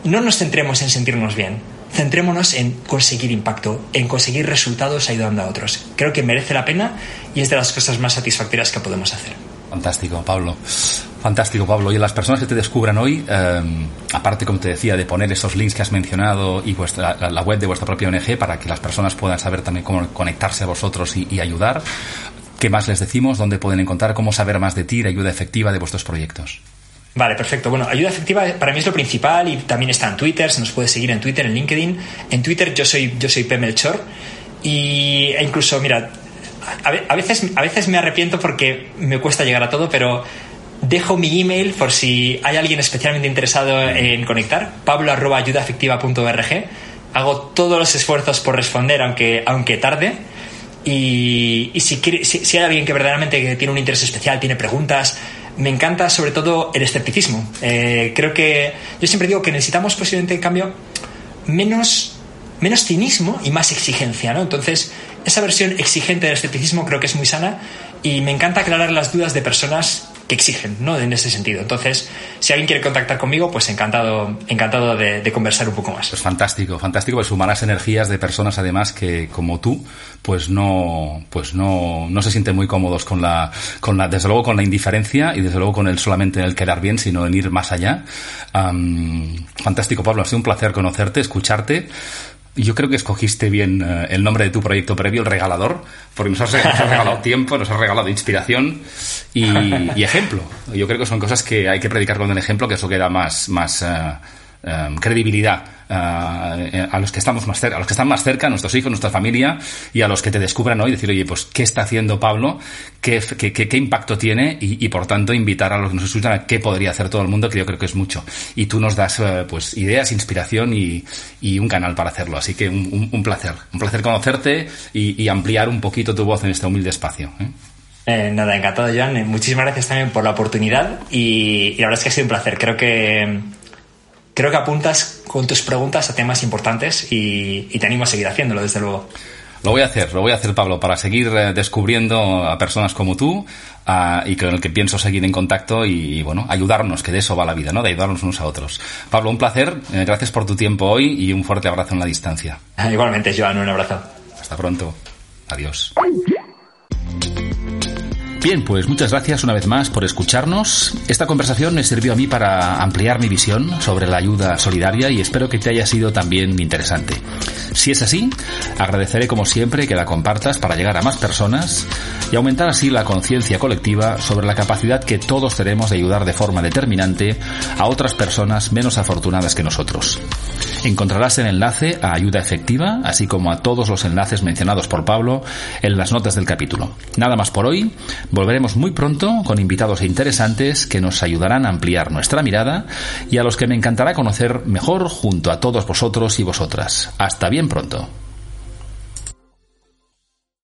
no nos centremos en sentirnos bien, centrémonos en conseguir impacto, en conseguir resultados ayudando a otros. Creo que merece la pena y es de las cosas más satisfactorias que podemos hacer. Fantástico, Pablo. Fantástico, Pablo. Y las personas que te descubran hoy, em, aparte, como te decía, de poner esos links que has mencionado y vuestra, la web de vuestra propia ONG para que las personas puedan saber también cómo conectarse a vosotros y, ayudar, ¿qué más les decimos? ¿Dónde pueden encontrar? ¿Cómo saber más de ti, de ayuda efectiva de vuestros proyectos? Vale, perfecto. Bueno, ayuda efectiva para mí es lo principal y también está en Twitter, se nos puede seguir en Twitter, en LinkedIn. En Twitter yo soy, yo soy Pemelchor y e incluso, mira, a veces, a veces me arrepiento porque me cuesta llegar a todo, pero dejo mi email por si hay alguien especialmente interesado en conectar, pablo.ayudaefectiva.org. Hago todos los esfuerzos por responder, aunque, aunque tarde. Y, si, si, hay alguien que verdaderamente tiene un interés especial, tiene preguntas, me encanta sobre todo el escepticismo. Eh, creo que yo siempre digo que necesitamos posiblemente, en cambio, menos, menos cinismo y más exigencia. ¿no? Entonces, esa versión exigente del escepticismo creo que es muy sana y me encanta aclarar las dudas de personas que exigen, ¿no? En ese sentido. Entonces, si alguien quiere contactar conmigo, pues encantado, encantado de, conversar un poco más. Pues fantástico, fantástico, pues sumar las energías de personas además que, como tú, pues no, pues no, no se sienten muy cómodos con la, con la, desde luego con la indiferencia y desde luego con el solamente el quedar bien, sino en ir más allá. fantástico, Pablo, ha sido un placer conocerte, escucharte yo creo que escogiste bien eh, el nombre de tu proyecto previo, El Regalador, porque nos has, regalado tiempo, nos has regalado inspiración y, ejemplo. Yo creo que son cosas que hay que predicar con el ejemplo, que eso queda más, más eh, eh, credibilidad eh, a los que estamos más cerca, a los que están más cerca, nuestros hijos, nuestra familia, y a los que te descubran hoy, decir, oye, pues, ¿qué está haciendo Pablo? ¿Qué, impacto tiene? Y, por tanto, invitar a los que nos escuchan a qué podría hacer todo el mundo, que yo creo que es mucho. Y tú nos das, eh, pues, ideas, inspiración y, un canal para hacerlo. Así que un, placer. Un placer conocerte y, ampliar un poquito tu voz en este humilde espacio. ¿eh? nada, encantado, Joan. Muchísimas gracias también por la oportunidad y, la verdad es que ha sido un placer. Creo que creo que apuntas con tus preguntas a temas importantes y, te animo a seguir haciéndolo, desde luego. Lo voy a hacer, lo voy a hacer, Pablo, para seguir eh, descubriendo a personas como tú y con el que pienso seguir en contacto y, bueno, ayudarnos, que de eso va la vida, ¿no? De ayudarnos unos a otros. Pablo, un placer, eh, gracias por tu tiempo hoy y un fuerte abrazo en la distancia. Igualmente, Joan, un abrazo. Hasta pronto. Adiós. Bien, pues muchas gracias una vez más por escucharnos. Esta conversación me sirvió a mí para ampliar mi visión sobre la ayuda solidaria y espero que te haya sido también interesante. Si es así, agradeceré como siempre que la compartas para llegar a más personas y aumentar así la conciencia colectiva sobre la capacidad que todos tenemos de ayudar de forma determinante a otras personas menos afortunadas que nosotros. Encontrarás el enlace a ayuda efectiva, así como a todos los enlaces mencionados por Pablo en las notas del capítulo. Nada más por hoy, volveremos muy pronto con invitados interesantes que nos ayudarán a ampliar nuestra mirada y a los que me encantará conocer mejor junto a todos vosotros y vosotras. Hasta bien pronto.